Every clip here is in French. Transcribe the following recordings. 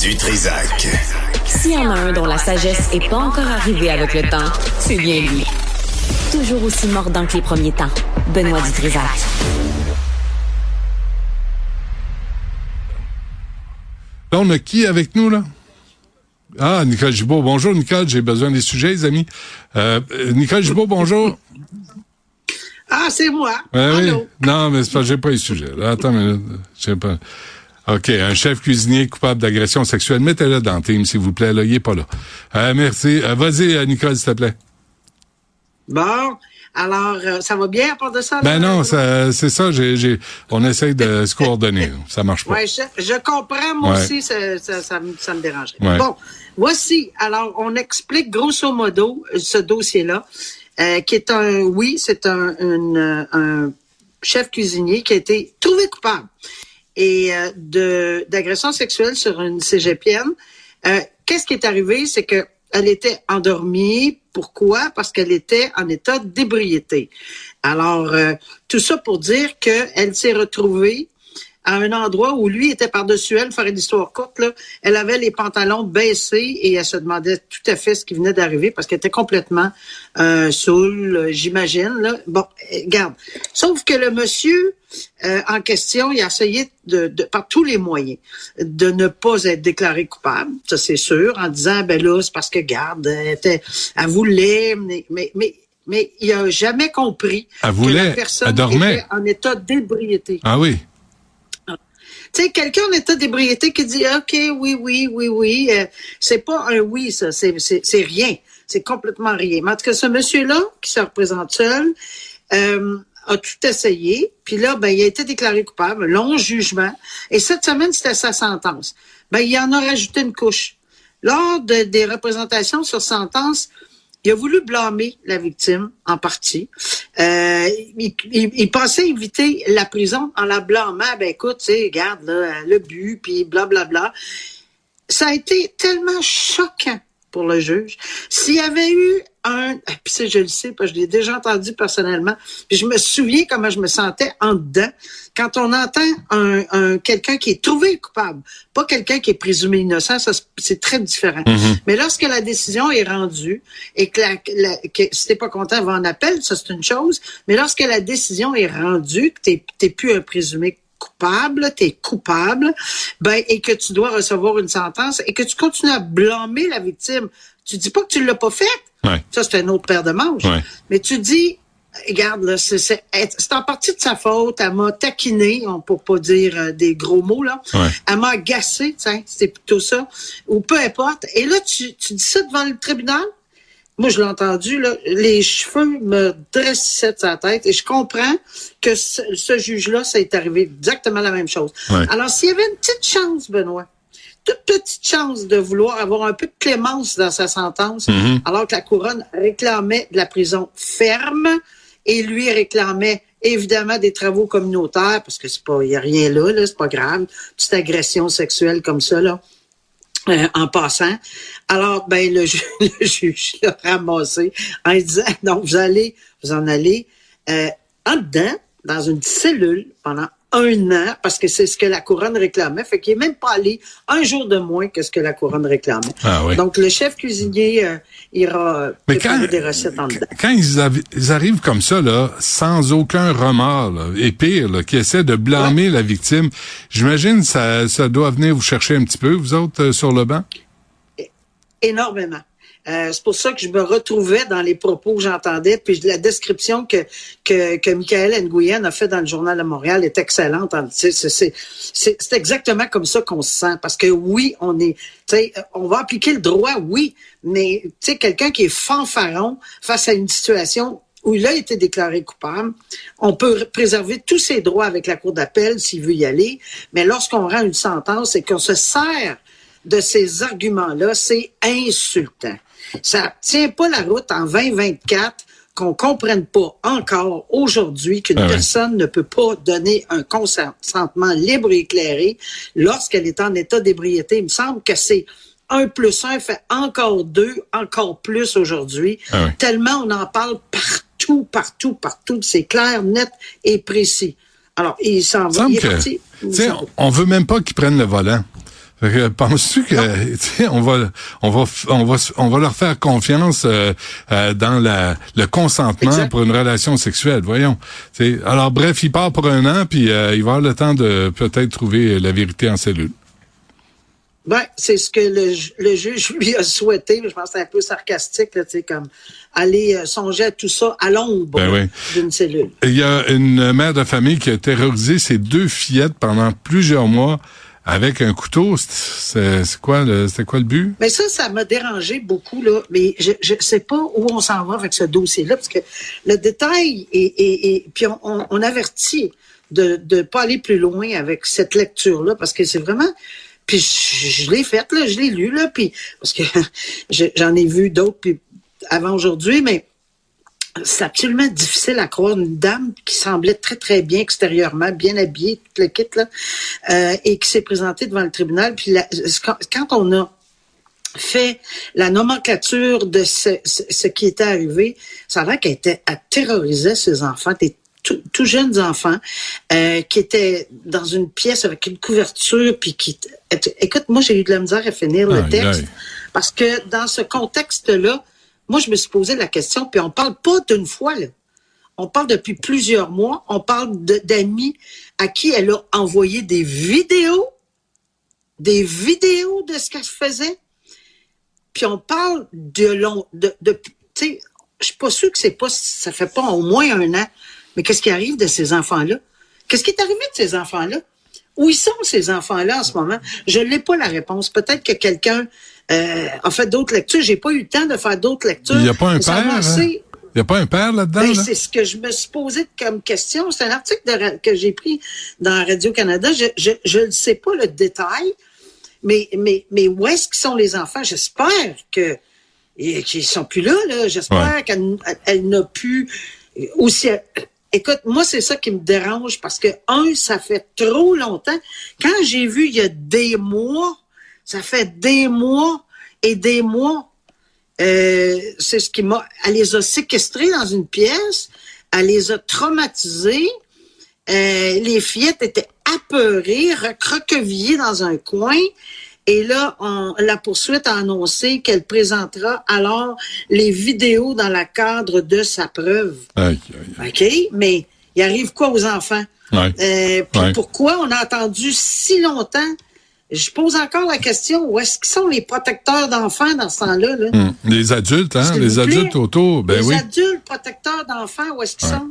Du Trisac. S'il y en a un dont la sagesse n'est pas encore arrivée avec le temps, c'est bien lui. Toujours aussi mordant que les premiers temps. Benoît Dutrisac. Là, on a qui avec nous, là? Ah, Nicole Gibault. Bonjour, Nicole. J'ai besoin des sujets, les amis. Euh, Nicole Gibault, bonjour. Ah, c'est moi. Ouais, oui. Non, mais c'est pas, j'ai pas les sujets. Là, attends minute. J'ai pas. OK, un chef cuisinier coupable d'agression sexuelle. Mettez-le dans le team, s'il vous plaît. Là, il est pas là. Euh, merci. Euh, vas-y, euh, Nicole, s'il te plaît. Bon, alors, euh, ça va bien à part de ça? Ben là? non, c'est ça. J'ai, on essaye de se coordonner. Ça marche pas. Ouais, je, je comprends, moi Ouais. aussi, ça, ça, ça, me- ça me. Ouais. Bon, voici, alors, on explique grosso modo ce dossier-là, euh, qui est un, oui, c'est un chef cuisinier qui a été trouvé coupable et euh, d'agression sexuelle sur une cégepienne. Euh, Qu'est-ce qui est arrivé? C'est que elle était endormie. Pourquoi? Parce qu'elle était en état d'ébriété. Alors, euh, tout ça pour dire qu'elle s'est retrouvée à un endroit où lui était par-dessus elle, faire une histoire courte, là, elle avait les pantalons baissés et elle se demandait tout à fait ce qui venait d'arriver parce qu'elle était complètement euh, saoule, j'imagine. Là. Bon, euh, garde. Sauf que le monsieur euh, en question, il a essayé de, de, par tous les moyens de ne pas être déclaré coupable, ça c'est sûr, en disant, ben là, c'est parce que, garde, elle, était, elle voulait, mais, mais, mais, mais il a jamais compris Elle que voulait, la personne elle dormait. était en état d'ébriété. Ah oui. Tu quelqu'un en état d'ébriété qui dit OK, oui, oui, oui, oui, euh, c'est pas un oui, ça, c'est, rien. C'est complètement rien. Mais en tout cas, ce monsieur-là, qui se représente seul, euh, a tout essayé. Puis là, ben, il a été déclaré coupable, long jugement. Et cette semaine, c'était sa sentence. Ben, il en a rajouté une couche. Lors de- des représentations sur sentence, il a voulu blâmer la victime en partie. Euh, il, pensait éviter la prison en la blâmant. Ben écoute, tu sais, regarde le but, puis blablabla. Ça a été tellement choquant pour le juge. S'il y avait eu un, ah, puis je le sais, parce que je l'ai déjà entendu personnellement, puis je me souviens comment je me sentais en dedans quand on entend un, un quelqu'un qui est trouvé coupable, pas quelqu'un qui est présumé innocent, ça c'est très différent. Mais lorsque la décision est rendue et que, la, la- que si t'es pas content, va en appel, ça c'est une chose. Mais lorsque la décision est rendue, que t'es t'es plus un présumé coupable, t'es coupable, ben et que tu dois recevoir une sentence et que tu continues à blâmer la victime, tu dis pas que tu l'as pas fait. Ouais. Ça c'est un autre paire de manches. Ouais. Mais tu dis Regarde, là, c'est c'est- c'est en partie de sa faute. Elle m'a taquiné, on pour pas dire euh, des gros mots, là. Ouais. Elle m'a agacé, tiens, c'était plutôt ça. Ou peu importe. Et là, tu, tu dis ça devant le tribunal? Moi, je l'ai entendu, là, les cheveux me dressaient de sa tête et je comprends que ce, ce juge-là, ça est arrivé exactement la même chose. Ouais. Alors, s'il y avait une petite chance, Benoît, toute petite chance de vouloir avoir un peu de clémence dans sa sentence, Mhm. alors que la couronne réclamait de la prison ferme et lui réclamait évidemment des travaux communautaires parce que c'est pas, il y a rien là, là c'est pas grave, petite agression sexuelle comme ça là. Euh, en passant. Alors, ben, le, ju- le juge l'a ramassé en disant, non, vous allez, vous en allez euh, en dedans, dans une cellule, pendant un an, parce que c'est ce que la couronne réclamait. Fait qu'il est même pas allé un jour de moins que ce que la couronne réclamait. Ah oui. Donc, le chef cuisinier euh, ira Mais quand, des recettes en dedans. quand ils, arrivent comme ça, là, sans aucun remords, là, et pire, là, qui essaient de blâmer la victime, j'imagine ça, ça doit venir vous chercher un petit peu, vous autres, euh, sur le banc? énormément. Euh, c'est pour ça que je me retrouvais dans les propos que j'entendais, puis la description que que, que Michael Nguyen a fait dans le journal de Montréal est excellente. Sais, C'est exactement comme ça qu'on se sent, parce que oui, on est, on va appliquer le droit, oui, mais quelqu'un qui est fanfaron face à une situation où il a été déclaré coupable, on peut préserver tous ses droits avec la cour d'appel s'il veut y aller, mais lorsqu'on rend une sentence et qu'on se sert de ces arguments-là, c'est insultant. Ça tient pas la route en 2024 qu'on comprenne pas encore aujourd'hui qu'une Ah ouais. personne ne peut pas donner un consentement libre et éclairé lorsqu'elle est en état d'ébriété. Il me semble que c'est un plus un fait encore deux, encore plus aujourd'hui. Ah ouais. Tellement on en parle partout, partout, partout. C'est clair, net et précis. Alors, il s'en va. Il est que, parti. Il on veut même pas qu'ils prennent le volant. Penses-tu que on va on va on va on va leur faire confiance euh, euh, dans la, le consentement pour une relation sexuelle, voyons. alors bref, il part pour un an puis euh, il va avoir le temps de peut-être trouver la vérité en cellule. Oui, c'est ce que le, le, juge lui a souhaité. Je pense que c'est un peu sarcastique, là, comme aller songer à tout ça à l'ombre ben d'une cellule. Il y a une mère de famille qui a terrorisé ses deux fillettes pendant plusieurs mois avec un couteau, c'est quoi le quoi le but? Mais ça, ça m'a dérangé beaucoup là. Mais je je sais pas où on s'en va avec ce dossier-là parce que le détail et puis on, on, avertit de ne pas aller plus loin avec cette lecture-là parce que c'est vraiment puis je, l'ai faite là, je l'ai lu là, puis parce que j'en ai vu d'autres avant aujourd'hui, mais c'est absolument difficile à croire une dame qui semblait très très bien extérieurement, bien habillée, toute le kit là, euh, et qui s'est présentée devant le tribunal. Puis quand on a fait la nomenclature de ce, qui était arrivé, ça a l'air qu'elle était à terroriser ses enfants, des tout, jeunes enfants euh, qui étaient dans une pièce avec une couverture, puis qui... Écoute, moi, j'ai eu de la misère à finir le texte, parce que dans ce contexte-là, moi, je me suis posé la question, puis on parle pas d'une fois, là. On parle depuis plusieurs mois. On parle d'amis à qui elle a envoyé des vidéos, des vidéos de ce qu'elle faisait. Puis on parle de long, de, de tu sais, je suis pas sûre que c'est pas, ça fait pas au moins un an. Mais qu'est-ce qui arrive de ces enfants-là? Qu'est-ce qui est arrivé de ces enfants-là? Où ils sont, ces enfants-là, en ce moment? Je n'ai pas la réponse. Peut-être que quelqu'un euh, a fait d'autres lectures. J'ai pas eu le temps de faire d'autres lectures. Il n'y a pas un père, hein? Il n'y a pas un père là-dedans? Ben, C'est ce que je me suis posé comme question. C'est un article que j'ai pris dans Radio-Canada. Je ne sais pas le détail, mais, mais, mais où est-ce qu'ils sont les enfants? J'espère que qu'ils sont plus là. là. J'espère qu'elle elle, n'a pu aussi... Écoute, moi, c'est ça qui me dérange parce que, un, ça fait trop longtemps. Quand j'ai vu il y a des mois ça fait des mois et des mois. Euh, c'est ce qui m'a. Elle les a séquestrés dans une pièce. Elle les a traumatisés. Euh, les fillettes étaient apeurées, recroquevillées dans un coin. Et là, on, la poursuite a annoncé qu'elle présentera alors les vidéos dans le cadre de sa preuve. OK? Mais il arrive quoi aux enfants? Euh, pourquoi on a attendu si longtemps? Je pose encore la question, où est-ce qu'ils sont les protecteurs d'enfants dans ce temps-là? Hum. Les adultes, hein? Les adultes autour, ben les oui. Les adultes protecteurs d'enfants, où est-ce qu'ils sont?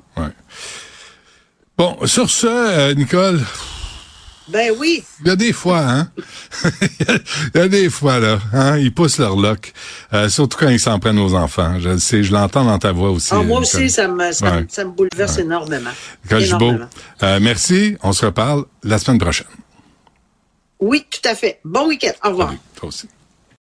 Bon, sur ce, euh, Nicole. Ben oui. Il y a des fois, hein? Il y a des fois, là, hein? Ils poussent leur loc. Euh, surtout quand ils s'en prennent aux enfants. Je sais, je l'entends dans ta voix aussi. Ah, moi aussi, ça me, ça, me bouleverse énormément. Gibault, euh, merci. On se reparle la semaine prochaine. Oui, tout à fait. Bon week-end. Au revoir. toi aussi.